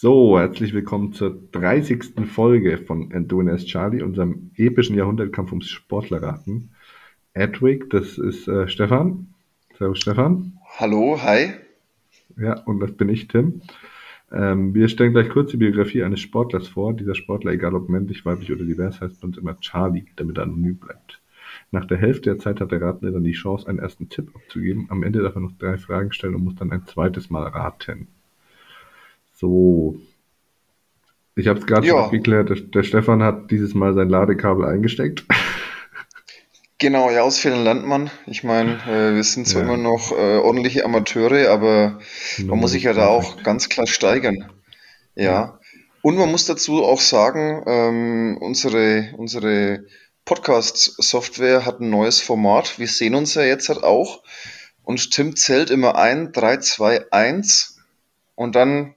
So, herzlich willkommen zur 30. Folge von Endurance Charlie, unserem epischen Jahrhundertkampf ums Sportlerraten. Edwig, das ist äh, Stefan. Servus Stefan. Hallo, hi. Ja, und das bin ich, Tim. Ähm, wir stellen gleich kurz die Biografie eines Sportlers vor. Dieser Sportler, egal ob männlich, weiblich oder divers, heißt bei uns immer Charlie, damit er anonym bleibt. Nach der Hälfte der Zeit hat der Ratende dann die Chance, einen ersten Tipp abzugeben. Am Ende darf er noch drei Fragen stellen und muss dann ein zweites Mal raten. So. Ich habe es gerade schon abgeklärt. Der, der Stefan hat dieses Mal sein Ladekabel eingesteckt. genau, ja, aus Fehlern lernt man. Ich meine, äh, wir sind zwar Ja, immer noch äh, ordentliche Amateure, aber man muss sich ja da auch ganz klar steigern. Ja. Ja. Und man muss dazu auch sagen, ähm, unsere, unsere Podcast-Software hat ein neues Format. Wir sehen uns ja jetzt halt auch. Und Tim zählt immer ein, 3, 2, 1. Und dann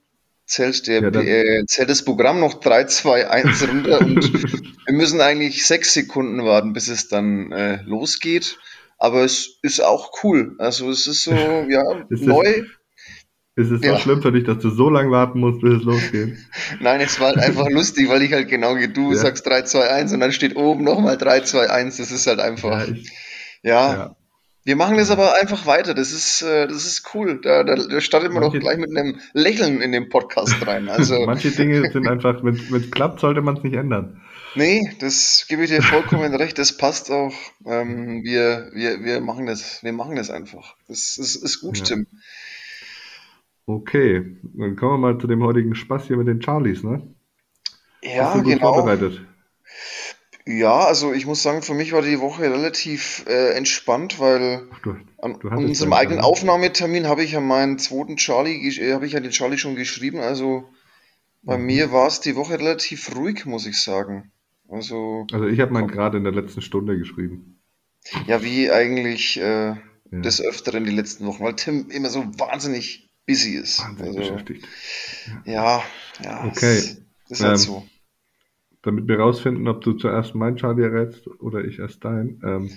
zählt der, Ja, äh, zählt das Programm noch 3, 2, 1 runter und wir müssen eigentlich sechs Sekunden warten, bis es dann äh, losgeht. Aber es ist auch cool. Also es ist so, ja, Ist es, neu. ist es so Ja, schlimm für dich, dass du so lange warten musst, bis es losgeht? nein, es war halt einfach lustig, weil ich halt genau wie du Ja, sagst 3, 2, 1 und dann steht oben nochmal 3, 2, 1. Das ist halt einfach, ja. ja, Wir machen das aber einfach weiter. Das ist, äh, das ist cool. Da, da, da startet man doch Manche, gleich mit einem Lächeln in den Podcast rein. Also, manche Dinge sind einfach, wenn es klappt, sollte man es nicht ändern. nee, das gebe ich dir vollkommen recht. Das passt auch. Ähm, wir, wir, wir machen das, wir machen das einfach. Das ist, ist gut, Ja. Tim. Okay, dann kommen wir mal zu dem heutigen Spaß hier mit den Charlies, ne? Ja, du gut genau. vorbereitet? Ja, also ich muss sagen, für mich war die Woche relativ äh, entspannt, weil Ach, du, an du unserem eigenen Charlie. Aufnahmetermin habe ich ja meinen zweiten Charlie, äh, habe ich ja den Charlie schon geschrieben. Also bei mir Mhm. war es die Woche relativ ruhig, muss ich sagen. Also Also ich habe meinen gerade in der letzten Stunde geschrieben. ja, wie eigentlich äh, Ja, des Öfteren die letzten Wochen, weil Tim immer so wahnsinnig busy ist. wahnsinnig Also beschäftigt. Ja. ja, ja, Okay, es ist halt ähm, so. Damit wir rausfinden, ob du zuerst meinen Charlie errätst oder ich erst deinen, ähm,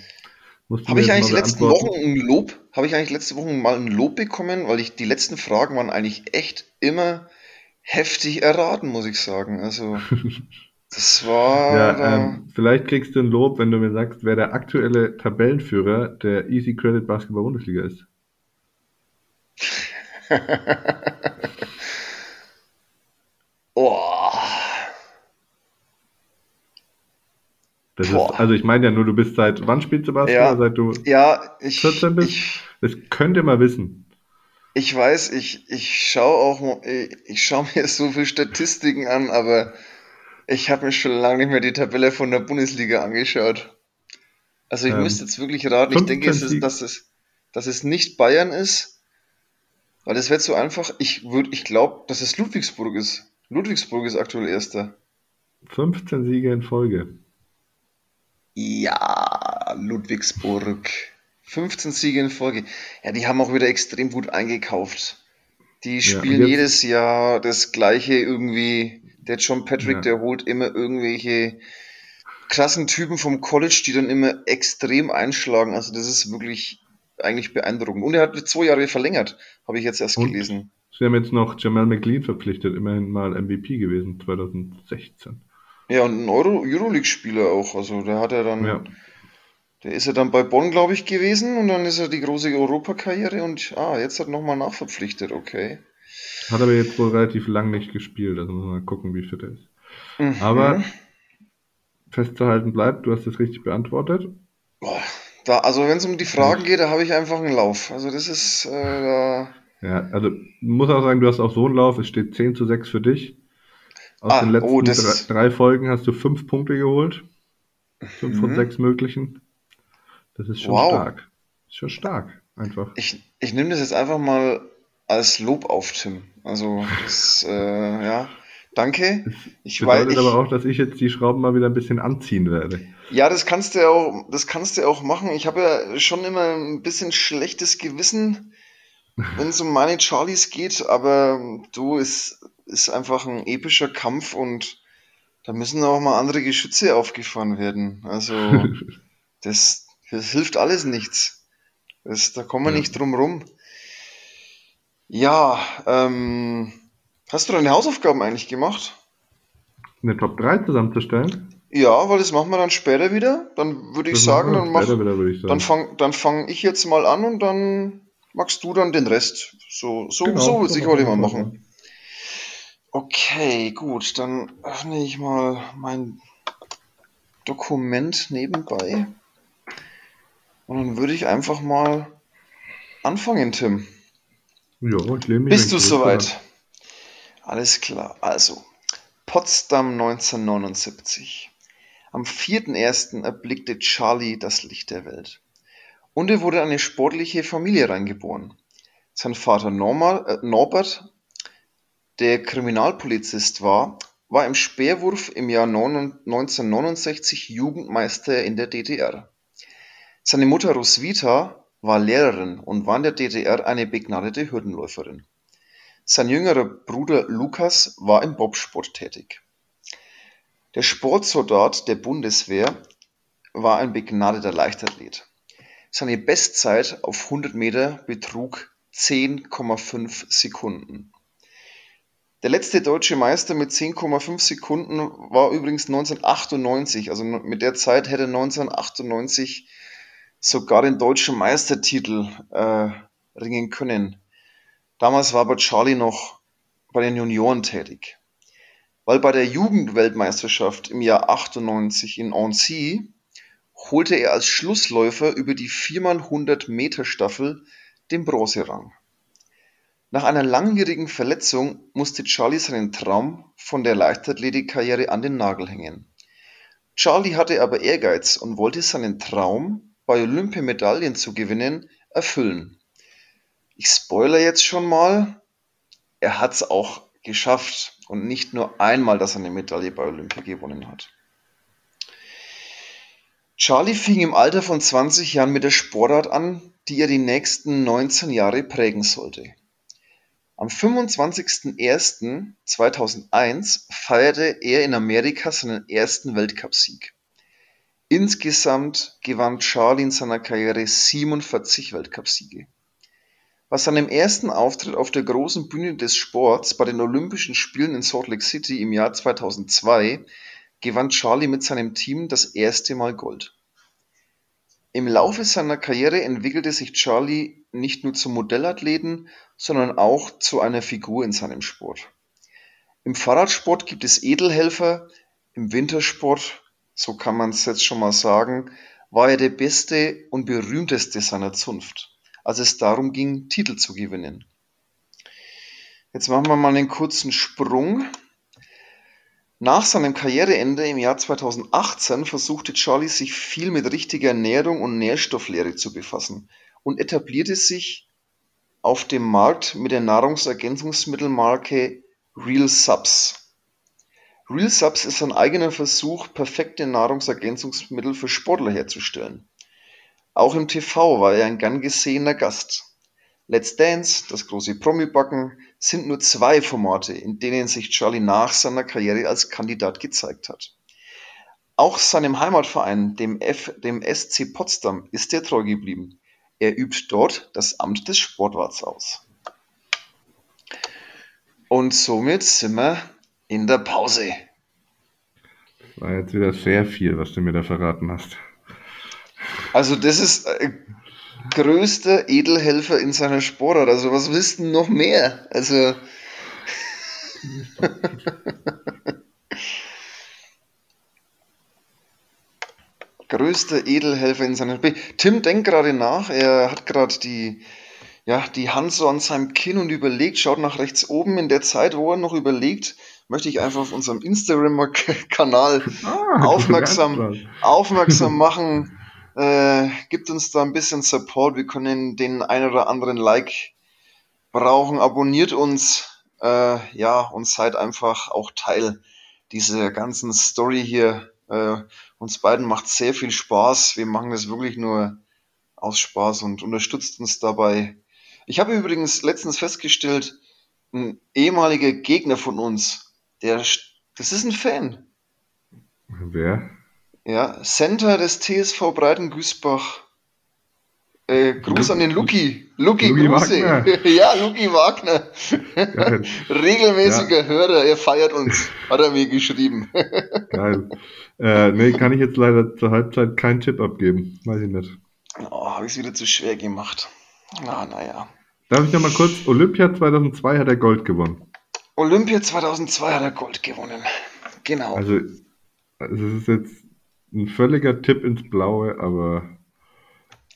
musst du Habe ich eigentlich letzten Wochen ein Lob? Habe ich eigentlich letzte Woche mal ein Lob bekommen? Weil ich die letzten Fragen waren eigentlich echt immer heftig erraten, muss ich sagen. Also das war Ja, ähm, vielleicht kriegst du ein Lob, wenn du mir sagst, wer der aktuelle Tabellenführer der Easy Credit Basketball Bundesliga ist. Oh, Das ist, also ich meine ja nur, du bist seit, wann spielst du Basketball? Ja, Seit du ja, ich, 14 bist? ich, Das könnt ihr mal wissen. ich weiß, ich, ich schaue auch, ich, schaue mir so viele Statistiken an, aber ich habe mir schon lange nicht mehr die Tabelle von der Bundesliga angeschaut. Also ich müsste Ähm, jetzt wirklich raten. Ich denke, 15 es ist, dass es, dass es nicht Bayern ist, weil das wäre zu einfach. Ich würde, ich glaube, dass es Ludwigsburg ist. Ludwigsburg ist aktuell Erster. 15 Siege in Folge. Ja, Ludwigsburg. 15 Siege in Folge. Ja, die haben auch wieder extrem gut eingekauft. Die Ja, spielen jetzt, jedes Jahr das Gleiche irgendwie. Der John Patrick, ja, der holt immer irgendwelche krassen Typen vom College, die dann immer extrem einschlagen. Also das ist wirklich eigentlich beeindruckend. Und er hat zwei Jahre verlängert, habe ich jetzt erst und gelesen. sie haben jetzt noch Jamal McLean verpflichtet, immerhin mal MVP gewesen, 2016. Ja, und ein Euro Euroleague-Spieler auch. Also da hat er Ja, dann, der ist ja dann bei Bonn, glaube ich, gewesen und dann ist er die große Europakarriere und ah, jetzt hat nochmal nachverpflichtet, okay. hat aber jetzt wohl relativ lang nicht gespielt, also muss man mal gucken, wie fit er ist. Aber Mhm. festzuhalten bleibt, du hast es richtig beantwortet. Boah, da, also wenn es um die Fragen geht, da habe ich einfach einen Lauf. Also das ist, äh, da, ja, also muss auch sagen, du hast auch so einen Lauf, es steht 10 zu 6 für dich. Aus den ah, oh, letzten das drei, ist, drei Folgen hast du fünf Punkte geholt, fünf von mhm. sechs möglichen. Das ist schon Wow. stark. Ist schon stark, einfach. Ich, ich nehme das jetzt einfach mal als Lob auf, Tim. Also das, äh, ja, danke. Es Ich weiß, bedeutet aber ich, auch, dass ich jetzt die Schrauben mal wieder ein bisschen anziehen werde. Ja, das kannst du ja auch, das kannst du auch machen. Ich habe ja schon immer ein bisschen schlechtes Gewissen, wenn es um meine Charlies geht, aber du, es ist einfach ein epischer Kampf und da müssen auch mal andere Geschütze aufgefahren werden. Also, das, das hilft alles nichts. Das, da kommen wir Ja. nicht drum rum. Ja, ähm, Hast du deine Hausaufgaben eigentlich gemacht? Eine Top 3 zusammenzustellen? Ja, weil das machen wir dann später wieder. Dann würde ich sagen, dann mach, später wieder, würde ich dann sagen. fang, dann fang ich jetzt mal an und dann machst du dann den Rest. So, so, Genau, so will ich heute mal machen. Okay, gut, dann öffne ich mal mein Dokument nebenbei. Und dann würde ich einfach mal anfangen, Tim. Ja, ich lehne mich Bist du soweit? Alles klar. Also, Potsdam 1979. Am 4.1. erblickte Charlie das Licht der Welt. Und er wurde in eine sportliche Familie reingeboren. Sein Vater Norma, äh, Norbert, der Kriminalpolizist war, war im Speerwurf im Jahr 9 1969 Jugendmeister in der DDR. Seine Mutter Roswitha war Lehrerin und war in der DDR eine begnadete Hürdenläuferin. Sein jüngerer Bruder Lukas war im Bobsport tätig. Der Sportsoldat der Bundeswehr war ein begnadeter Leichtathlet. Seine Bestzeit auf 100 Meter betrug 10,5 Sekunden. Der letzte deutsche Meister mit 10,5 Sekunden war übrigens 1998. Also mit der Zeit hätte 1998 sogar den deutschen Meistertitel äh, ringen können. Damals war aber Charlie noch bei den Junioren tätig. Weil bei der Jugendweltmeisterschaft im Jahr 98 in Annecy holte er als Schlussläufer über die 4x100 Meter Staffel den Bronzerang. Nach einer langjährigen Verletzung musste Charlie seinen Traum von der Leichtathletikkarriere an den Nagel hängen. Charlie hatte aber Ehrgeiz und wollte seinen Traum, bei Olympiamedaillen zu gewinnen, erfüllen. Ich spoilere jetzt schon mal, er hat es auch geschafft und nicht nur einmal, dass er eine Medaille bei Olympia gewonnen hat. Charlie fing im Alter von 20 Jahren mit der Sportart an, die er die nächsten 19 Jahre prägen sollte. Am 25.01.2001 feierte er in Amerika seinen ersten Weltcupsieg. Insgesamt gewann Charlie in seiner Karriere 47 Weltcupsiege. Bei seinem ersten Auftritt auf der großen Bühne des Sports bei den Olympischen Spielen in Salt Lake City im Jahr 2002 gewann Charlie mit seinem Team das erste Mal Gold. Im Laufe seiner Karriere entwickelte sich Charlie nicht nur zum Modellathleten, sondern auch zu einer Figur in seinem Sport. Im Fahrradsport gibt es Edelhelfer, im Wintersport, so kann man es jetzt schon mal sagen, war er der beste und berühmteste seiner Zunft, als es darum ging, Titel zu gewinnen. Jetzt machen wir mal einen kurzen Sprung. Nach seinem Karriereende im Jahr 2018 versuchte Charlie sich viel mit richtiger Ernährung und Nährstofflehre zu befassen und etablierte sich auf dem Markt mit der Nahrungsergänzungsmittelmarke Real Subs. Real Subs ist ein eigener Versuch, perfekte Nahrungsergänzungsmittel für Sportler herzustellen. Auch im TV war er ein gern gesehener Gast. Let's Dance, das große Promi-Backen sind nur zwei Formate, in denen sich Charlie nach seiner Karriere als Kandidat gezeigt hat. Auch seinem Heimatverein, dem, F, dem SC Potsdam, ist er treu geblieben. Er übt dort das Amt des Sportwarts aus. Und somit sind wir in der Pause. War jetzt wieder sehr viel, was du mir da verraten hast. Also das ist äh, größter Edelhelfer in seiner Sportart. Also was willst du noch mehr? Also größter Edelhelfer in seiner Sp Tim denkt gerade nach. Er hat gerade die ja, die Hand so an seinem Kinn und überlegt, schaut nach rechts oben. In der Zeit, wo er noch überlegt, möchte ich einfach auf unserem Instagram-Kanal Ah, aufmerksam, aufmerksam machen. Äh, gibt uns da ein bisschen Support. Wir können den ein oder anderen Like brauchen. Abonniert uns. Äh, ja, und seid einfach auch Teil dieser ganzen Story hier. Äh, uns beiden macht sehr viel Spaß. Wir machen das wirklich nur aus Spaß und unterstützt uns dabei. Ich habe übrigens letztens festgestellt, ein ehemaliger Gegner von uns, der, das ist ein Fan. Wer? Ja, Center des TSV Breiten Güßbach. Äh, Gruß an den Luki. Luki, Luki Grüße. Wagner. ja, Luki Wagner. Geil. Regelmäßiger Hörer, er feiert uns, hat er mir geschrieben. Geil. Äh, nee, kann ich jetzt leider zur Halbzeit keinen Tipp abgeben. Weiß ich nicht. Oh, habe ich es wieder zu schwer gemacht. Na, naja. Darf ich noch mal kurz? Olympia 2002 hat er Gold gewonnen. Olympia 2002 hat er Gold gewonnen. Genau. Also, also es ist jetzt ein völliger Tipp ins Blaue, aber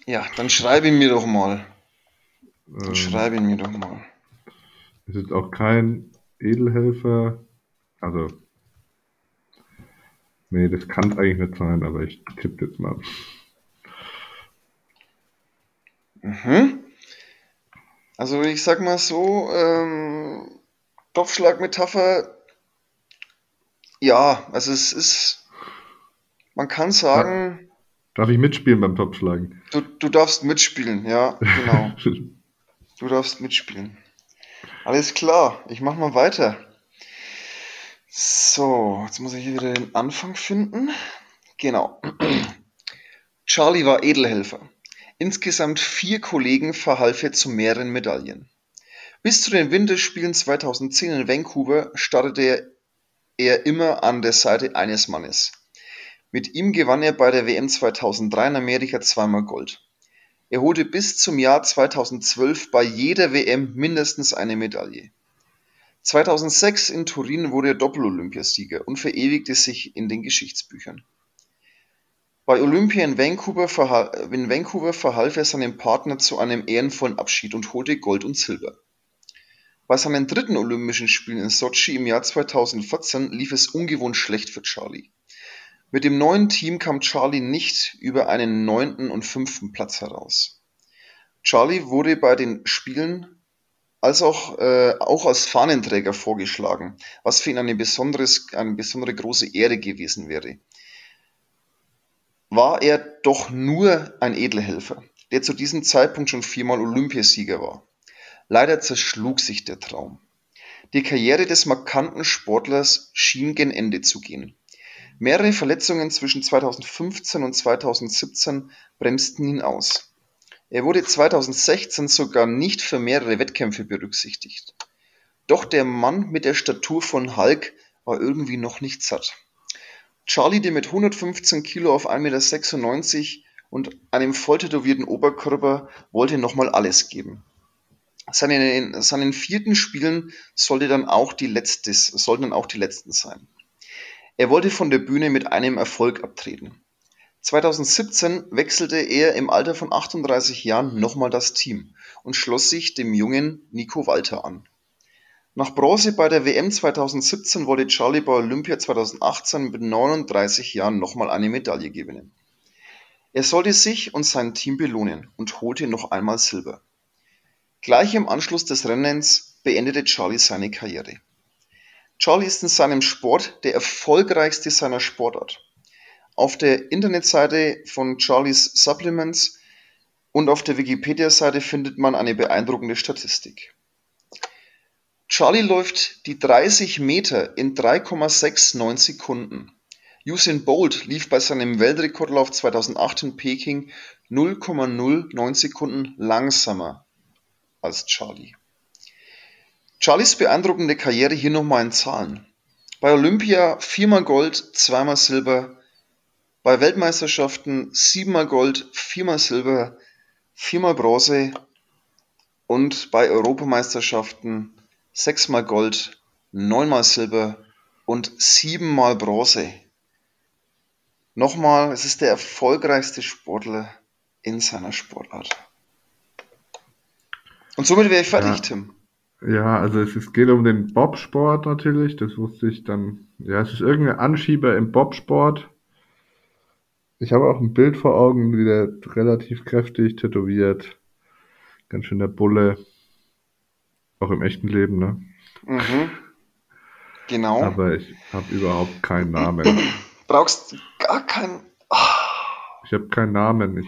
ja, dann schreibe ihn mir doch mal. Dann ähm, schreibe ihn mir doch mal. es ist auch kein Edelhelfer. Also, nee, das kann es eigentlich nicht sein, aber ich tippe jetzt mal. Mhm. Also ich sag mal so, ähm, Topfschlagmetapher, ja, also es ist, man kann sagen, Darf ich mitspielen beim Topschlagen? du, du darfst mitspielen, ja, genau. Du darfst mitspielen. Alles klar, ich mach mal weiter. So, jetzt muss ich hier wieder den Anfang finden. Genau. Charlie war Edelhelfer. Insgesamt vier Kollegen verhalf er zu mehreren Medaillen. Bis zu den Winterspielen 2010 in Vancouver startete er immer an der Seite eines Mannes. Mit ihm gewann er bei der WM 2003 in Amerika zweimal Gold. Er holte bis zum Jahr 2012 bei jeder WM mindestens eine Medaille. 2006 in Turin wurde er Doppel-Olympiasieger und verewigte sich in den Geschichtsbüchern. Bei Olympia in Vancouver, in Vancouver verhalf er seinem Partner zu einem ehrenvollen Abschied und holte Gold und Silber. Bei seinen dritten Olympischen Spielen in Sochi im Jahr 2014 lief es ungewohnt schlecht für Charlie. Mit dem neuen Team kam Charlie nicht über einen neunten und fünften Platz heraus. Charlie wurde bei den Spielen als auch, äh, auch als Fahnenträger vorgeschlagen, was für ihn eine, besonderes, eine besondere große Ehre gewesen wäre. War er doch nur ein Edelhelfer, der zu diesem Zeitpunkt schon viermal Olympiasieger war. Leider zerschlug sich der Traum. Die Karriere des markanten Sportlers schien gen Ende zu gehen. Mehrere Verletzungen zwischen 2015 und 2017 bremsten ihn aus. Er wurde 2016 sogar nicht für mehrere Wettkämpfe berücksichtigt. Doch der Mann mit der Statur von Hulk war irgendwie noch nicht satt. Charlie, der mit 115 Kilo auf 1,96 Meter und einem volltätowierten Oberkörper, wollte nochmal alles geben. Seine, seinen vierten Spielen sollte dann auch die letztes, sollten dann auch die letzten sein. Er wollte von der Bühne mit einem Erfolg abtreten. 2017 wechselte er im Alter von 38 Jahren nochmal das Team und schloss sich dem jungen Nico Walter an. Nach Bronze bei der WM 2017 wollte Charlie bei Olympia 2018 mit 39 Jahren nochmal eine Medaille gewinnen. Er sollte sich und sein Team belohnen und holte noch einmal Silber. Gleich im Anschluss des Rennens beendete Charlie seine Karriere. Charlie ist in seinem Sport der erfolgreichste seiner Sportart. Auf der Internetseite von Charlies Supplements und auf der Wikipedia-Seite findet man eine beeindruckende Statistik. Charlie läuft die 30 Meter in 3,69 Sekunden. Usain Bolt lief bei seinem Weltrekordlauf 2008 in Peking 0,09 Sekunden langsamer als Charlie. Charlies beeindruckende Karriere hier nochmal in Zahlen. Bei Olympia viermal Gold, zweimal Silber. Bei Weltmeisterschaften siebenmal Gold, viermal Silber, viermal Bronze. Und bei Europameisterschaften sechsmal Gold, neunmal Silber und siebenmal Bronze. Nochmal, es ist der erfolgreichste Sportler in seiner Sportart. Und somit wäre ich fertig, Ja. Tim. Ja, also es, es geht um den Bobsport natürlich, das wusste ich dann. Ja, es ist irgendein Anschieber im Bobsport. Ich habe auch ein Bild vor Augen, wie der relativ kräftig tätowiert. Ganz schön der Bulle. Auch im echten Leben, ne? Mhm. Genau. Aber ich habe überhaupt keinen Namen. Brauchst gar keinen. Ah, Ich habe keinen Namen. Ich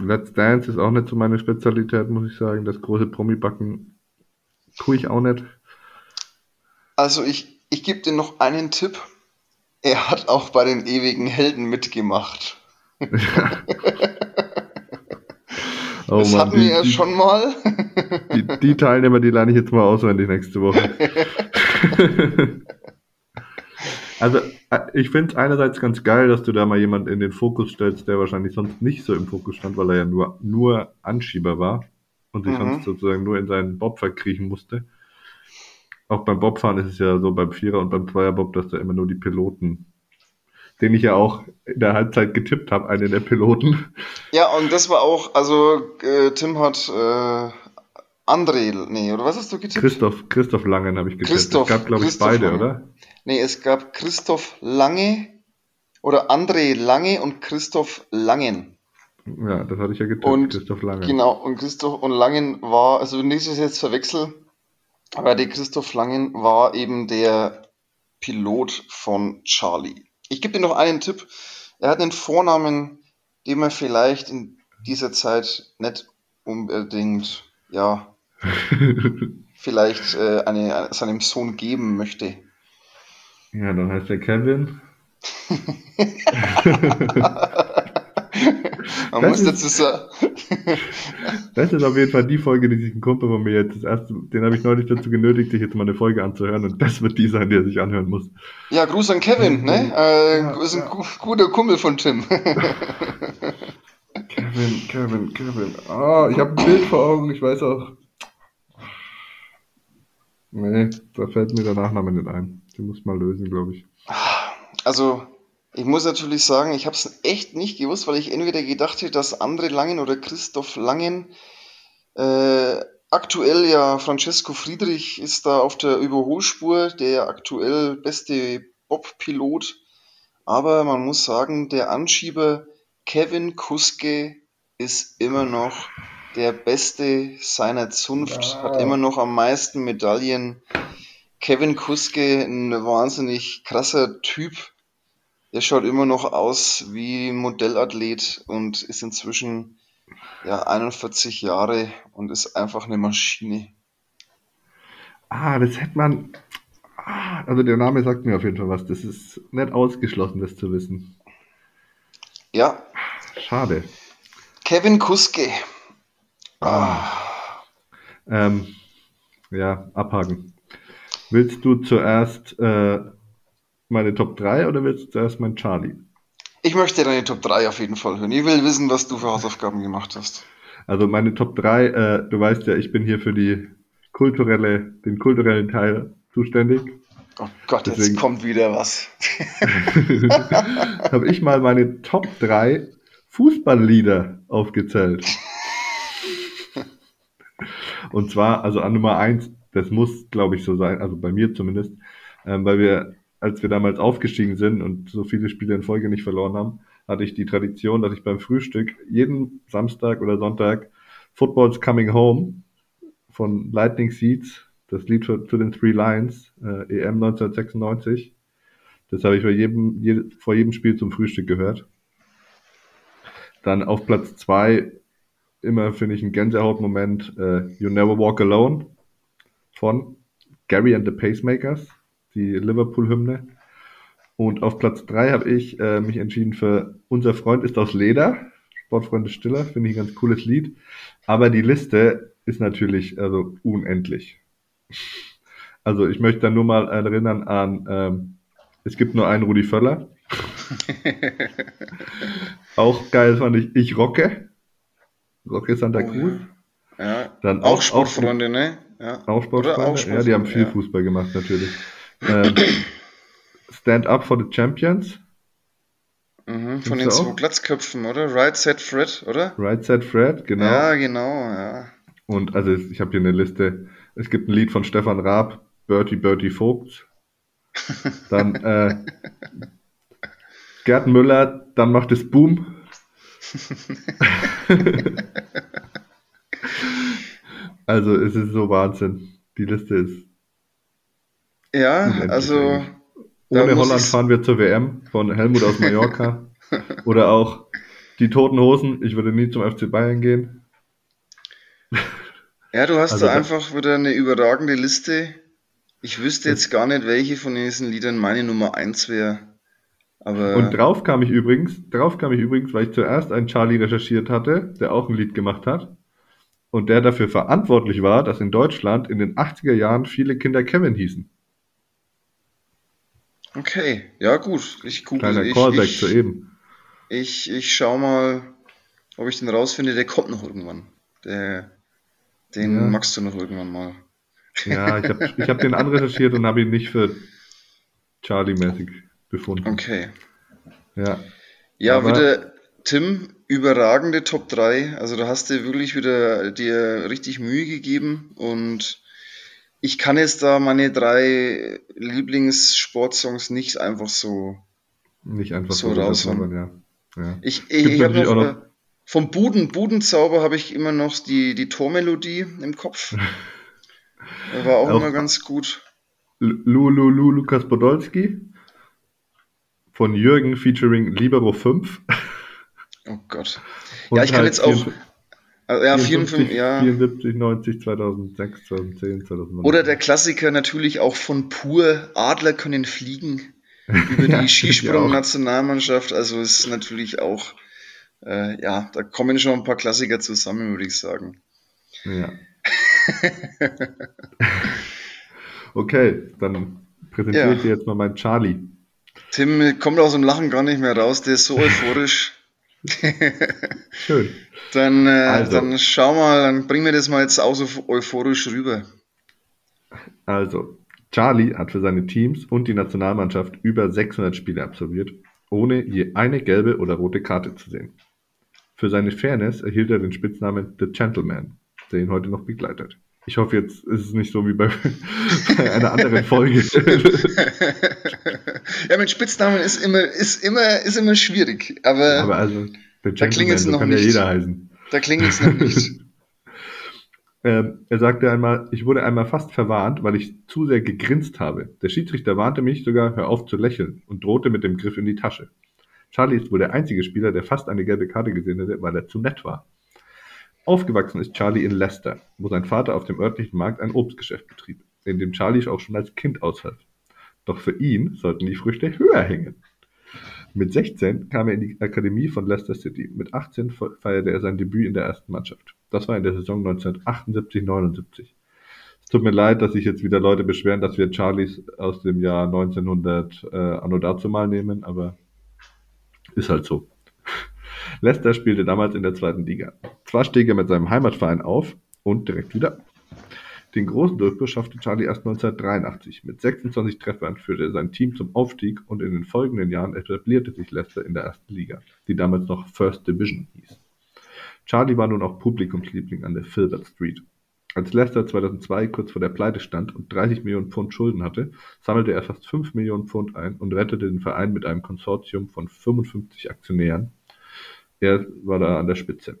Let's Dance ist auch nicht so meine Spezialität, muss ich sagen. Das große Promi-Backen tue ich auch nicht. Also ich, ich gebe dir noch einen Tipp. Er hat auch bei den ewigen Helden mitgemacht. Oh das Mann, hatten wir die, ja die, schon mal. die, die Teilnehmer, die lerne ich jetzt mal auswendig nächste Woche. Also, äh, ich finde es einerseits ganz geil, dass du da mal jemanden in den Fokus stellst, der wahrscheinlich sonst nicht so im Fokus stand, weil er ja nur, nur Anschieber war und sich sonst Mhm. sozusagen nur in seinen Bob verkriechen musste. Auch beim Bobfahren ist es ja so, beim Vierer- und beim Zweierbob, dass da immer nur die Piloten, den ich ja auch in der Halbzeit getippt habe, einen der Piloten. Ja, und das war auch, also äh, Tim hat äh, André, nee, oder was hast du getippt? Christoph, Christoph Langen habe ich getippt. Christoph, es gab, glaube ich, beide, Langen. oder? Nee, es gab Christoph Lange oder André Lange und Christoph Langen. Ja, das hatte ich ja getippt, Und Christoph Langen. Genau, und Christoph und Langen war, also nicht, dass ich jetzt verwechsel, aber der Christoph Langen war eben der Pilot von Charlie. Ich gebe dir noch einen Tipp. Er hat einen Vornamen, den man vielleicht in dieser Zeit nicht unbedingt, ja, vielleicht äh, eine, seinem Sohn geben möchte. Ja, dann heißt der Kevin. Man Das muss ist- dazu sagen, Das ist auf jeden Fall die Folge, die sich ein Kumpel von mir jetzt das erste, den habe ich neulich dazu genötigt, sich jetzt mal eine Folge anzuhören und das wird die sein, die er sich anhören muss. ja, Gruß an Kevin, ne? Äh, Ja, ist ein ja. gu guter Kumpel von Tim. Kevin, Kevin, Kevin. Ah, ich habe ein Bild vor Augen, ich weiß auch. Nee, da fällt mir der Nachname nicht ein. Den muss man lösen, glaube ich. Also, ich muss natürlich sagen, ich habe es echt nicht gewusst, weil ich entweder gedacht hätte, dass André Langen oder Christoph Langen, äh, aktuell ja Francesco Friedrich ist da auf der Überholspur, der aktuell beste Bob-Pilot. Aber man muss sagen, der Anschieber Kevin Kuske ist immer noch der Beste seiner Zunft, Ja. hat immer noch am meisten Medaillen. Kevin Kuske, ein wahnsinnig krasser Typ. Der schaut immer noch aus wie ein Modellathlet und ist inzwischen ja 41 Jahre und ist einfach eine Maschine. Ah, das hätte man. Ah, also der Name sagt mir auf jeden Fall was. Das ist nicht ausgeschlossen, das zu wissen. Ja, Schade. Kevin Kuske. Ah, Ähm, ja, abhaken. Willst du zuerst äh, meine Top 3 oder willst du zuerst mein Charlie? ich möchte deine Top 3 auf jeden Fall hören. Ich will wissen, was du für Hausaufgaben gemacht hast. Also meine Top 3, äh, du weißt ja, ich bin hier für die kulturelle, den kulturellen Teil zuständig. Oh Gott, jetzt Deswegen- kommt wieder was. Habe ich mal meine Top 3 Fußballlieder aufgezählt. Und zwar, also an Nummer 1, das muss, glaube ich, so sein, also bei mir zumindest, ähm, weil wir, als wir damals aufgestiegen sind und so viele Spiele in Folge nicht verloren haben, hatte ich die Tradition, dass ich beim Frühstück jeden Samstag oder Sonntag Football's Coming Home von Lightning Seeds, das Lied zu den Three Lions, äh, EM 1996, das habe ich bei jedem, je, vor jedem Spiel zum Frühstück gehört. Dann auf Platz zwei immer finde ich ein Gänsehautmoment äh, You Never Walk Alone von Gary and the Pacemakers, die Liverpool-Hymne. Und auf Platz drei habe ich äh, mich entschieden für Unser Freund ist aus Leder, Sportfreunde Stiller, finde ich ein ganz cooles Lied. Aber die Liste ist natürlich also unendlich. Also ich möchte dann nur mal erinnern an, ähm, es gibt nur einen Rudi Völler. Auch geil fand ich Ich Rocke. Rocke Santa Oh, Cruz. Ja. Dann Auch auch, Sportfreunde, ne? Ja. Auch ja, die haben viel ja. Fußball gemacht natürlich. Ähm, Stand Up for the Champions. Mhm, von den zwei? Glatzköpfen, oder? Right Set Fred, oder? Right Set Fred, genau. Ja, genau, ja. Und also ich habe hier eine Liste. Es gibt ein Lied von Stefan Raab, Bertie Bertie Vogt. Dann äh, Gerd Müller, dann macht es Boom. also es ist so Wahnsinn. Die Liste ist Ja, also ohne Holland fahren wir zur WM von Helmut aus Mallorca. Oder auch die Toten Hosen, ich würde nie zum FC Bayern gehen. Ja, du hast Also da einfach wieder eine überragende Liste. Ich wüsste jetzt gar nicht, welche von diesen Liedern meine Nummer eins wäre. Aber Und drauf kam ich übrigens, drauf kam ich übrigens, weil ich zuerst einen Charlie recherchiert hatte, der auch ein Lied gemacht hat. Und der dafür verantwortlich war, dass in Deutschland in den 80er Jahren viele Kinder Kevin hießen. Okay, ja gut. Ich google, Kleiner ich, Callback ich, zu eben. ich, ich schau mal, ob ich den rausfinde. Der kommt noch irgendwann. Der, den Ja. magst du noch irgendwann mal. Ja, ich habe ich hab den anrecherchiert und habe ihn nicht für Charlie-mäßig befunden. Okay. Ja, Ja, Aber- wieder, Tim, überragende Top 3. Also da hast du wirklich wieder dir richtig Mühe gegeben und ich kann jetzt da meine drei Lieblingssportsongs nicht einfach so. nicht einfach So so raushauen. ja. ja. Ich, ich, ich habe noch, noch- vom Buden, Budenzauber habe ich immer noch die, die Tormelodie im Kopf. War auch Auch- immer ganz gut. Lulu Lu, Lukas Podolski von Jürgen featuring Libero 5. Oh Gott. Und Ja, ich kann halt jetzt auch. Also, ja, 54, 54, ja. 74, 90, 2006, 2010, 2009. Oder der Klassiker natürlich auch von Pur, Adler können fliegen, über Ja, die ich Skisprung-Nationalmannschaft. Also ist natürlich auch, äh, ja, da kommen schon ein paar Klassiker zusammen, würde ich sagen. Ja. okay, dann präsentiere Ja. ich dir jetzt mal meinen Charlie. Tim kommt aus dem Lachen gar nicht mehr raus, der ist so euphorisch. Schön. Dann, äh, Also. dann schau mal, dann bring mir das mal jetzt auch so euphorisch rüber. Also, Charlie hat für seine Teams und die Nationalmannschaft über 600 Spiele absolviert, ohne je eine gelbe oder rote Karte zu sehen. Für seine Fairness erhielt er den Spitznamen The Gentleman, der ihn heute noch begleitet. Ich hoffe, jetzt ist es nicht so wie bei, bei einer anderen Folge. ja, mit Spitznamen ist immer, ist immer, ist immer schwierig, aber, Aber also, Da klingelt's Gentleman, so noch kann ja nicht. jeder heißen. da klingelt es noch nicht. Ähm, er sagte einmal, ich wurde einmal fast verwarnt, weil ich zu sehr gegrinst habe. Der Schiedsrichter warnte mich sogar, hör auf zu lächeln und drohte mit dem Griff in die Tasche. Charlie ist wohl der einzige Spieler, der fast eine gelbe Karte gesehen hätte, weil er zu nett war. Aufgewachsen ist Charlie in Leicester, wo sein Vater auf dem örtlichen Markt ein Obstgeschäft betrieb, in dem Charlie auch schon als Kind aushalf. Doch für ihn sollten die Früchte höher hängen. Mit 16 kam er in die Akademie von Leicester City. Mit 18 fe- feierte er sein Debüt in der ersten Mannschaft. Das war in der Saison 1978-79. Es tut mir leid, dass sich jetzt wieder Leute beschweren, dass wir Charlies aus dem Jahr 1900 äh, anno dazu mal nehmen, aber ist halt so. Leicester spielte damals in der zweiten Liga. Zwar stieg er mit seinem Heimatverein auf und direkt wieder. Den großen Durchbruch schaffte Charlie erst 1983. Mit 26 Treffern führte er sein Team zum Aufstieg und in den folgenden Jahren etablierte sich Leicester in der ersten Liga, die damals noch First Division hieß. Charlie war nun auch Publikumsliebling an der Filbert Street. Als Leicester 2002 kurz vor der Pleite stand und 30 Millionen Pfund Schulden hatte, sammelte er fast 5 Millionen Pfund ein und rettete den Verein mit einem Konsortium von 55 Aktionären. Er war da an der Spitze.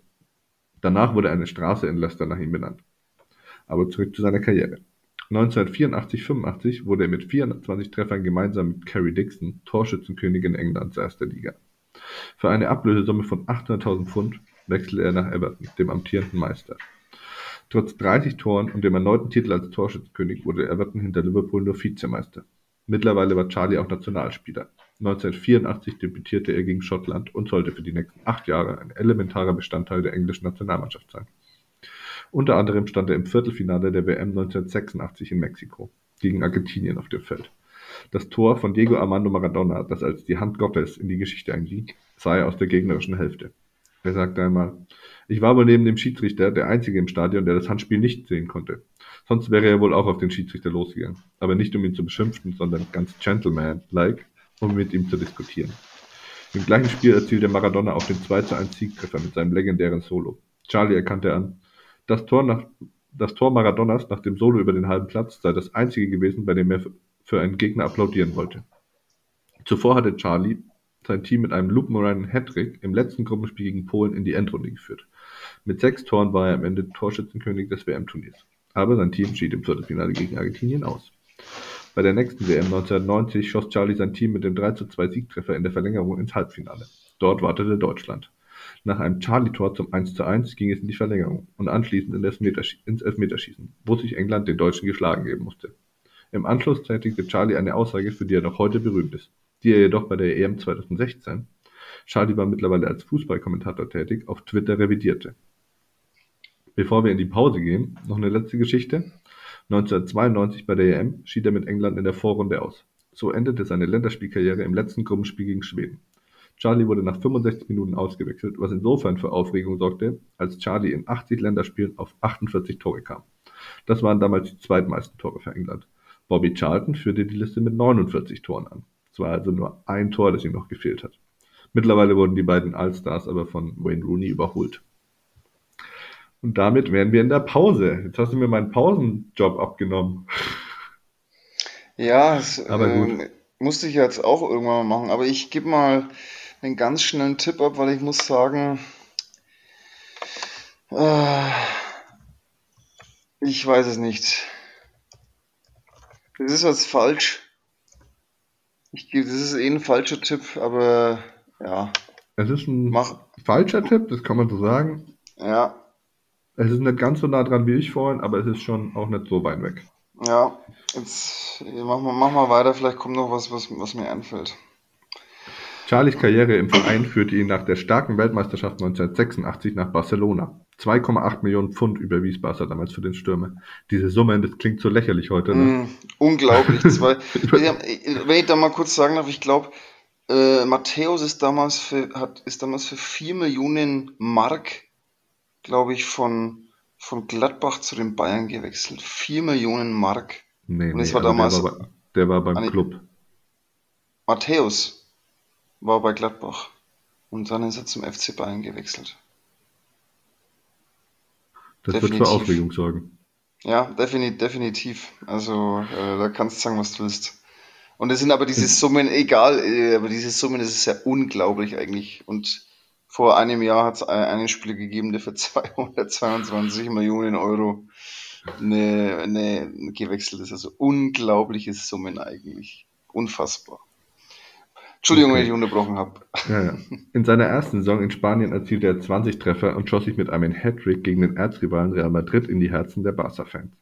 Danach wurde eine Straße in Leicester nach ihm benannt. Aber zurück zu seiner Karriere. 1984-85 wurde er mit 24 Treffern gemeinsam mit Kerry Dixon Torschützenkönig in Englands erster Liga. Für eine Ablösesumme von 800.000 Pfund wechselte er nach Everton, dem amtierenden Meister. Trotz 30 Toren und dem erneuten Titel als Torschützenkönig wurde Everton hinter Liverpool nur Vizemeister. Mittlerweile war Charlie auch Nationalspieler. 1984 debütierte er gegen Schottland und sollte für die nächsten acht Jahre ein elementarer Bestandteil der englischen Nationalmannschaft sein. Unter anderem stand er im Viertelfinale der WM 1986 in Mexiko gegen Argentinien auf dem Feld. Das Tor von Diego Armando Maradona, das als die Hand Gottes in die Geschichte einging, er aus der gegnerischen Hälfte. Er sagte einmal, ich war wohl neben dem Schiedsrichter der Einzige im Stadion, der das Handspiel nicht sehen konnte. Sonst wäre er wohl auch auf den Schiedsrichter losgegangen. Aber nicht um ihn zu beschimpfen, sondern ganz gentleman-like, um mit ihm zu diskutieren. Im gleichen Spiel erzielte Maradona auch den 2 zu 1 Siegtreffer mit seinem legendären Solo. Charlie erkannte an, das Tor, nach, das Tor Maradonas nach dem Solo über den halben Platz sei das einzige gewesen, bei dem er für- einen Gegner applaudieren wollte. Zuvor hatte Charlie sein Team mit einem lupenreinen Hattrick im letzten Gruppenspiel gegen Polen in die Endrunde geführt. Mit sechs Toren war er am Ende Torschützenkönig des WM-Turniers. Aber sein Team schied im Viertelfinale gegen Argentinien aus. Bei der nächsten WM 1990 schoss Charlie sein Team mit dem 3 zu 2 Siegtreffer in der Verlängerung ins Halbfinale. Dort wartete Deutschland. Nach einem Charlie-Tor zum 1 zu 1 ging es in die Verlängerung und anschließend ins Elfmeterschießen, wo sich England den Deutschen geschlagen geben musste. Im Anschluss tätigte Charlie eine Aussage, für die er noch heute berühmt ist, die er jedoch bei der EM 2016, Charlie war mittlerweile als Fußballkommentator tätig, auf Twitter revidierte. Bevor wir in die Pause gehen, noch eine letzte Geschichte. 1992 bei der EM schied er mit England in der Vorrunde aus. So endete seine Länderspielkarriere im letzten Gruppenspiel gegen Schweden. Charlie wurde nach 65 Minuten ausgewechselt, was insofern für Aufregung sorgte, als Charlie in 80 Länderspielen auf 48 Tore kam. Das waren damals die zweitmeisten Tore für England. Bobby Charlton führte die Liste mit 49 Toren an. Es war also nur ein Tor, das ihm noch gefehlt hat. Mittlerweile wurden die beiden All-Stars aber von Wayne Rooney überholt. Und damit wären wir in der Pause. Jetzt hast du mir meinen Pausenjob abgenommen. Ja, das äh, musste ich jetzt auch irgendwann mal machen. Aber ich gebe mal einen ganz schnellen Tipp ab, weil ich muss sagen, äh, ich weiß es nicht. Das ist jetzt falsch. Ich, das ist eh ein falscher Tipp, aber ja. Es ist ein Mach. falscher Tipp, das kann man so sagen. Ja. Es ist nicht ganz so nah dran wie ich vorhin, aber es ist schon auch nicht so weit weg. Ja, jetzt mach mal, mach mal weiter, vielleicht kommt noch was, was, was mir einfällt. Charlies Karriere im Verein führte ihn nach der starken Weltmeisterschaft 1986 nach Barcelona. 2,8 Millionen Pfund überwies Barca damals für den Stürmer. Diese Summe, das klingt so lächerlich heute. Ne? Mm, unglaublich. Zwei, wenn ich da mal kurz sagen darf, ich glaube, äh, Matthäus ist damals für, hat, ist damals für 4 Millionen Mark, glaube ich, von, von Gladbach zu den Bayern gewechselt. 4 Millionen Mark. Nee, Und nee, war damals, der, war, der war beim eine, Club. Matthäus war bei Gladbach und dann ist er zum FC Bayern gewechselt. Das definitiv. wird für Aufregung sorgen. Ja, definitiv. definitiv. Also äh, da kannst du sagen, was du willst. Und es sind aber diese Summen, egal, äh, aber diese Summen, das ist ja unglaublich eigentlich. Und vor einem Jahr hat es einen Spieler gegeben, der für 222 Millionen Euro eine, eine gewechselt ist. Also unglaubliche Summen eigentlich. Unfassbar. Entschuldigung, okay. wenn ich unterbrochen habe. Ja, ja. In seiner ersten Saison in Spanien erzielte er 20 Treffer und schoss sich mit einem Hattrick gegen den Erzrivalen Real Madrid in die Herzen der Barca-Fans.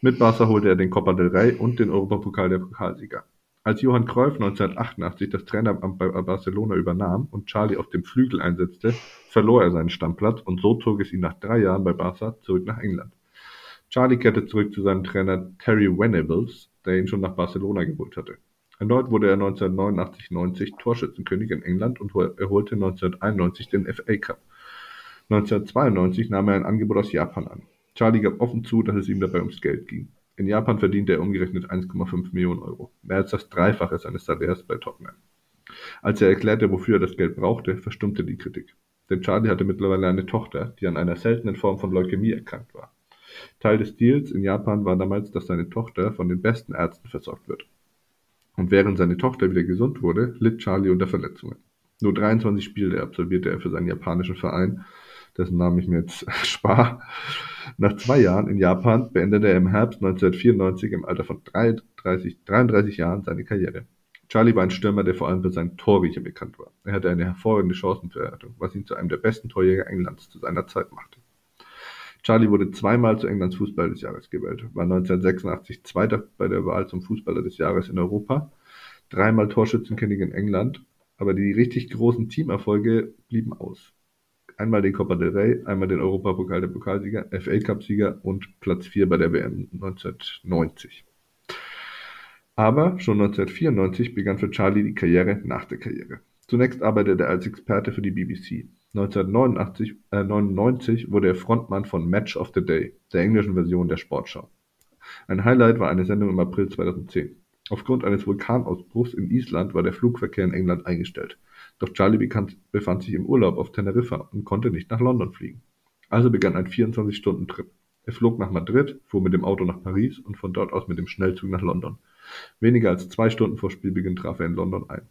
Mit Barca holte er den Copa del Rey und den Europapokal der Pokalsieger. Als Johann Cruyff 1988 das Traineramt bei Barcelona übernahm und Charlie auf dem Flügel einsetzte, verlor er seinen Stammplatz und so zog es ihn nach drei Jahren bei Barca zurück nach England. Charlie kehrte zurück zu seinem Trainer Terry Venables, der ihn schon nach Barcelona geholt hatte. Erneut wurde er 1989/90 Torschützenkönig in England und erholte 1991 den FA Cup. 1992 nahm er ein Angebot aus Japan an. Charlie gab offen zu, dass es ihm dabei ums Geld ging. In Japan verdiente er umgerechnet 1,5 Millionen Euro, mehr als das Dreifache seines Salärs bei Tottenham. Als er erklärte, wofür er das Geld brauchte, verstummte die Kritik. Denn Charlie hatte mittlerweile eine Tochter, die an einer seltenen Form von Leukämie erkrankt war. Teil des Deals in Japan war damals, dass seine Tochter von den besten Ärzten versorgt wird. Und während seine Tochter wieder gesund wurde, litt Charlie unter Verletzungen. Nur 23 Spiele absolvierte er für seinen japanischen Verein, dessen Namen ich mir jetzt spare. Nach zwei Jahren in Japan beendete er im Herbst 1994 im Alter von 33, 33 Jahren seine Karriere. Charlie war ein Stürmer, der vor allem für seinen Torriecher bekannt war. Er hatte eine hervorragende Chancenverwertung, was ihn zu einem der besten Torjäger Englands zu seiner Zeit machte. Charlie wurde zweimal zu Englands Fußballer des Jahres gewählt, war 1986 Zweiter bei der Wahl zum Fußballer des Jahres in Europa, dreimal Torschützenkönig in England, aber die richtig großen Teamerfolge blieben aus. Einmal den Copa del Rey, einmal den Europapokal der Pokalsieger, FA Cup-Sieger und Platz 4 bei der WM 1990. Aber schon 1994 begann für Charlie die Karriere nach der Karriere. Zunächst arbeitete er als Experte für die BBC. 1999 äh, wurde er Frontmann von Match of the Day, der englischen Version der Sportschau. Ein Highlight war eine Sendung im April 2010. Aufgrund eines Vulkanausbruchs in Island war der Flugverkehr in England eingestellt. Doch Charlie befand sich im Urlaub auf Teneriffa und konnte nicht nach London fliegen. Also begann ein 24-Stunden-Trip. Er flog nach Madrid, fuhr mit dem Auto nach Paris und von dort aus mit dem Schnellzug nach London. Weniger als zwei Stunden vor Spielbeginn traf er in London ein.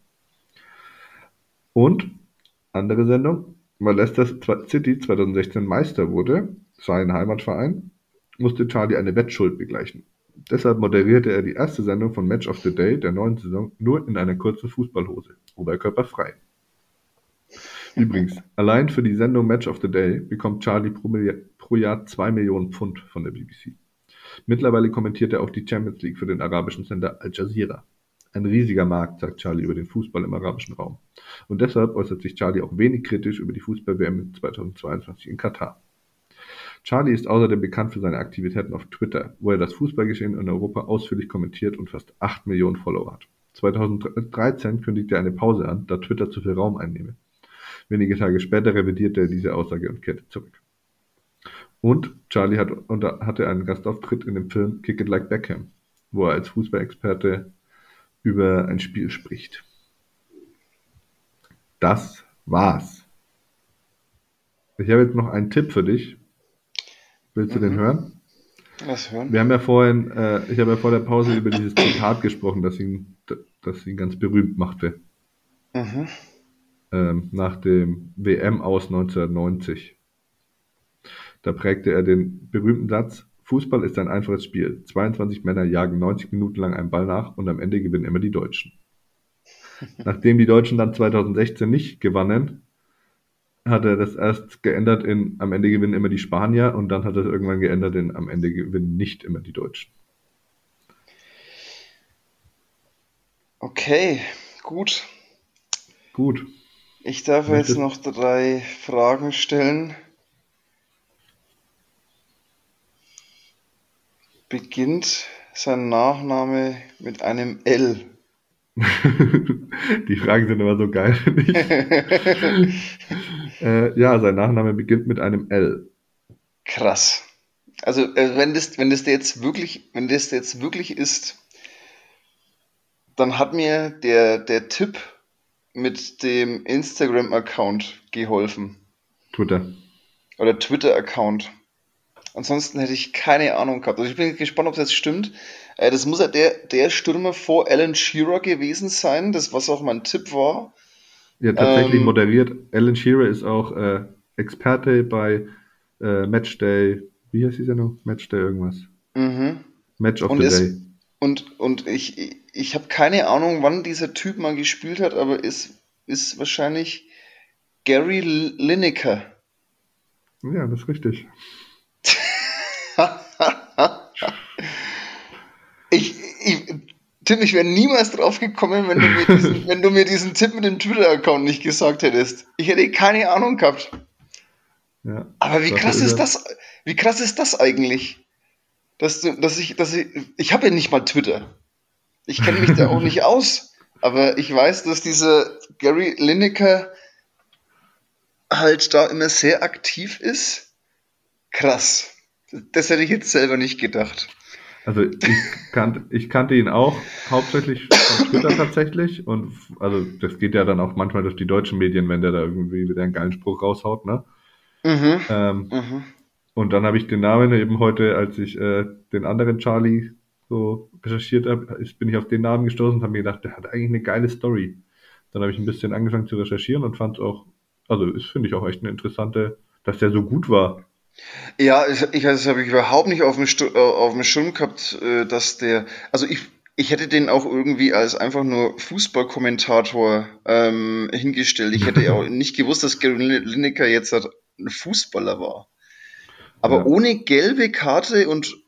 Und, andere Sendung, weil Leicester City 2016 Meister wurde, sein Heimatverein, musste Charlie eine Wettschuld begleichen. Deshalb moderierte er die erste Sendung von Match of the Day der neuen Saison nur in einer kurzen Fußballhose, oberkörperfrei. Übrigens, allein für die Sendung Match of the Day bekommt Charlie pro, pro Jahr 2 Millionen Pfund von der BBC. Mittlerweile kommentiert er auch die Champions League für den arabischen Sender Al Jazeera. Ein riesiger Markt, sagt Charlie über den Fußball im arabischen Raum. Und deshalb äußert sich Charlie auch wenig kritisch über die Fußball-WM 2022 in Katar. Charlie ist außerdem bekannt für seine Aktivitäten auf Twitter, wo er das Fußballgeschehen in Europa ausführlich kommentiert und fast 8 Millionen Follower hat. 2013 kündigte er eine Pause an, da Twitter zu viel Raum einnehme. Wenige Tage später revidierte er diese Aussage und kehrte zurück. Und Charlie hat, hatte einen Gastauftritt in dem Film Kick It Like Beckham, wo er als Fußballexperte über ein Spiel spricht. Das war's. Ich habe jetzt noch einen Tipp für dich. Willst du mhm. den hören? Was hören? Wir haben ja vorhin, äh, ich habe ja vor der Pause über dieses Zitat gesprochen, das ihn, das ihn ganz berühmt machte. Mhm. Ähm, nach dem WM aus 1990. Da prägte er den berühmten Satz, Fußball ist ein einfaches Spiel. 22 Männer jagen 90 Minuten lang einen Ball nach und am Ende gewinnen immer die Deutschen. Nachdem die Deutschen dann 2016 nicht gewannen, hat er das erst geändert in am Ende gewinnen immer die Spanier und dann hat er es irgendwann geändert in am Ende gewinnen nicht immer die Deutschen. Okay, gut. Gut. Ich darf jetzt noch drei Fragen stellen. Beginnt sein Nachname mit einem L? Die Fragen sind immer so geil, finde ich. äh, ja, sein Nachname beginnt mit einem L. Krass. Also, äh, wenn das, wenn das jetzt wirklich, wenn das jetzt wirklich ist, dann hat mir der, der Tipp mit dem Instagram-Account geholfen. Twitter. Oder Twitter-Account. Ansonsten hätte ich keine Ahnung gehabt. Also ich bin gespannt, ob das stimmt. Äh, das muss ja der, der Stürmer vor Alan Shearer gewesen sein, das was auch mein Tipp war. Ja, tatsächlich ähm, moderiert. Alan Shearer ist auch äh, Experte bei äh, Matchday. Wie heißt dieser noch? Matchday irgendwas. Mhm. Match of und the es, Day. Und, und ich, ich, habe keine Ahnung, wann dieser Typ mal gespielt hat, aber ist, ist wahrscheinlich Gary Lineker. Ja, das ist richtig. ich, ich, Tim, ich wäre niemals drauf gekommen, wenn du, mir diesen, wenn du mir diesen Tipp mit dem Twitter-Account nicht gesagt hättest. Ich hätte keine Ahnung gehabt. Ja, Aber wie krass ist das? Wie krass ist das eigentlich? Dass, du, dass ich, dass ich, ich habe ja nicht mal Twitter. Ich kenne mich da auch nicht aus. Aber ich weiß, dass dieser Gary Lineker halt da immer sehr aktiv ist. Krass. Das hätte ich jetzt selber nicht gedacht. Also ich kannte, ich kannte ihn auch hauptsächlich von Twitter tatsächlich. Und also das geht ja dann auch manchmal durch die deutschen Medien, wenn der da irgendwie wieder einen geilen Spruch raushaut, ne? Mhm. Ähm, mhm. Und dann habe ich den Namen eben heute, als ich äh, den anderen Charlie so recherchiert habe, bin ich auf den Namen gestoßen und habe mir gedacht, der hat eigentlich eine geile Story. Dann habe ich ein bisschen angefangen zu recherchieren und fand es auch, also ist finde ich auch echt eine interessante, dass der so gut war. Ja, ich, ich das habe ich überhaupt nicht auf dem, Stu auf dem Schirm gehabt, äh, dass der, also ich, ich hätte den auch irgendwie als einfach nur Fußballkommentator ähm, hingestellt. Ich hätte ja auch nicht gewusst, dass Gary Lineker jetzt ein Fußballer war. Aber ja. ohne gelbe Karte und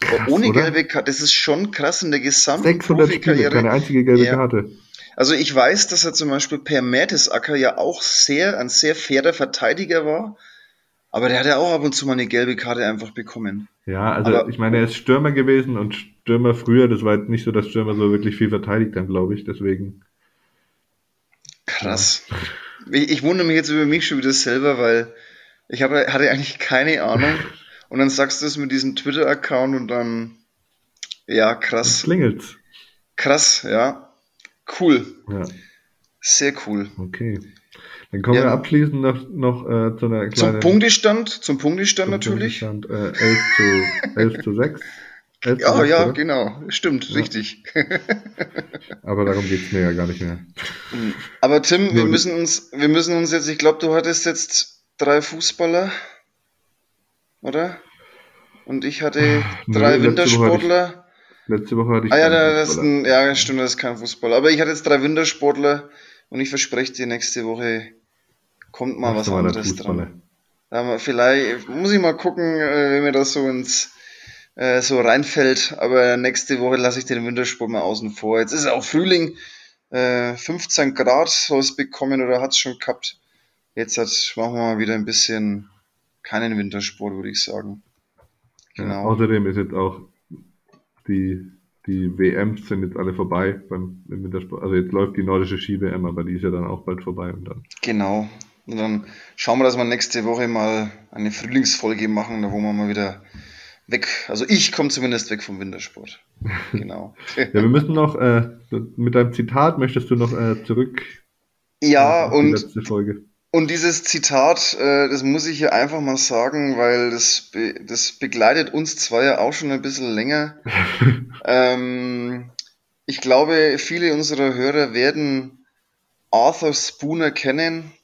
krass, ohne oder? gelbe Karte, das ist schon krass in der gesamten 600 Spiele, keine einzige gelbe ja. Karte. Also ich weiß, dass er zum Beispiel per Mertesacker ja auch sehr, ein sehr fairer Verteidiger war aber der hat ja auch ab und zu mal eine gelbe Karte einfach bekommen. Ja, also Aber, ich meine, er ist Stürmer gewesen und Stürmer früher, das war jetzt nicht so, dass Stürmer so wirklich viel verteidigt haben, glaube ich, deswegen. Krass. Ja. Ich, ich, wundere mich jetzt über mich schon wieder selber, weil ich habe, hatte eigentlich keine Ahnung. Und dann sagst du es mit diesem Twitter-Account und dann, ja, krass. Klingelt's. Krass, ja. Cool. Ja. Sehr cool. Okay. Dann kommen ja. wir abschließend noch, noch äh, zu einer kleinen... Zum Punktestand, zum Punktestand zum natürlich. Punktestand, äh, 11, zu, 11 zu 6. 11 ja, 6, ja, oder? genau. Stimmt, ja. richtig. Aber darum geht es mir ja gar nicht mehr. Aber Tim, wir müssen uns, wir müssen uns jetzt, ich glaube, du hattest jetzt drei Fußballer, oder? Und ich hatte drei nee, Wintersportler. Letzte Woche hatte ich. Ah ja, das ist ein, ja, stimmt, das ist kein Fußballer. Aber ich hatte jetzt drei Wintersportler und ich verspreche dir, nächste Woche kommt mal was anderes dran. Ja, vielleicht muss ich mal gucken, äh, wenn mir das so ins äh, so reinfällt. Aber nächste Woche lasse ich den Wintersport mal außen vor. Jetzt ist auch Frühling. Äh, 15 Grad soll es bekommen oder hat es schon gehabt. Jetzt hat, machen wir mal wieder ein bisschen keinen Wintersport, würde ich sagen. Ja, Genau. außerdem ist jetzt auch die, die WMs sind jetzt alle vorbei beim im Wintersport. Also jetzt läuft die nordische Ski-WM, aber die ist ja dann auch bald vorbei und dann. Genau. Und dann schauen wir, dass wir nächste Woche mal eine Frühlingsfolge machen, da wo wir mal wieder weg, also ich komme zumindest weg vom Wintersport. Genau. Ja, wir müssen noch, äh, mit deinem Zitat möchtest du noch äh, zurück Ja, die und letzte Folge. Und dieses Zitat, äh, das muss ich hier einfach mal sagen, weil das, das begleitet uns zwei ja auch schon ein bisschen länger. ähm, ich glaube, viele unserer Hörer werden Arthur Spooner kennen,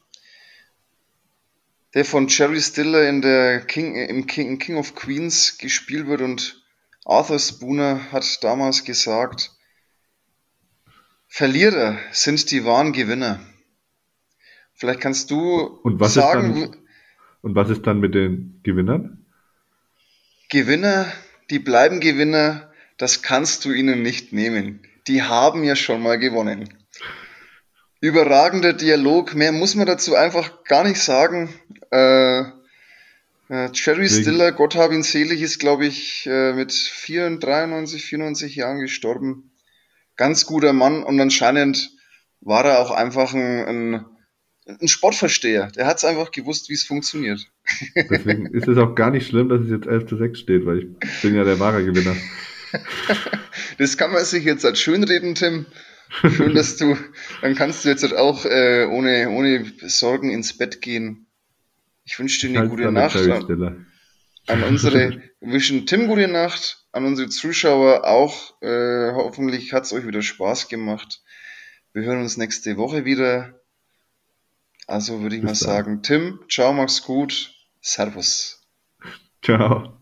der von Jerry Stiller in der King, im King, King of Queens gespielt wird. Und Arthur Spooner hat damals gesagt, Verlierer sind die wahren Gewinner. Vielleicht kannst du Und was sagen, ist dann, und was ist dann mit den Gewinnern? Gewinner, die bleiben Gewinner, das kannst du ihnen nicht nehmen. Die haben ja schon mal gewonnen. Überragender Dialog, mehr muss man dazu einfach gar nicht sagen. Äh, äh, Jerry Stiller, Gott hab ihn selig, ist, glaube ich, äh, mit 94, 93, 94 Jahren gestorben. Ganz guter Mann und anscheinend war er auch einfach ein, ein, ein Sportversteher. Der hat es einfach gewusst, wie es funktioniert. Deswegen ist es auch gar nicht schlimm, dass es jetzt 11 zu 6 steht, weil ich bin ja der wahre Gewinner. Das kann man sich jetzt als schönreden, Tim. Schön, dass du, dann kannst du jetzt halt auch äh, ohne, ohne Sorgen ins Bett gehen. Ich wünsche dir eine Halt gute Nacht an, an unsere, wir wünschen Tim gute Nacht, an unsere Zuschauer auch. Äh, hoffentlich hat es euch wieder Spaß gemacht. Wir hören uns nächste Woche wieder. Also würde ich Bis mal dann. sagen, Tim, ciao, mach's gut, Servus. Ciao.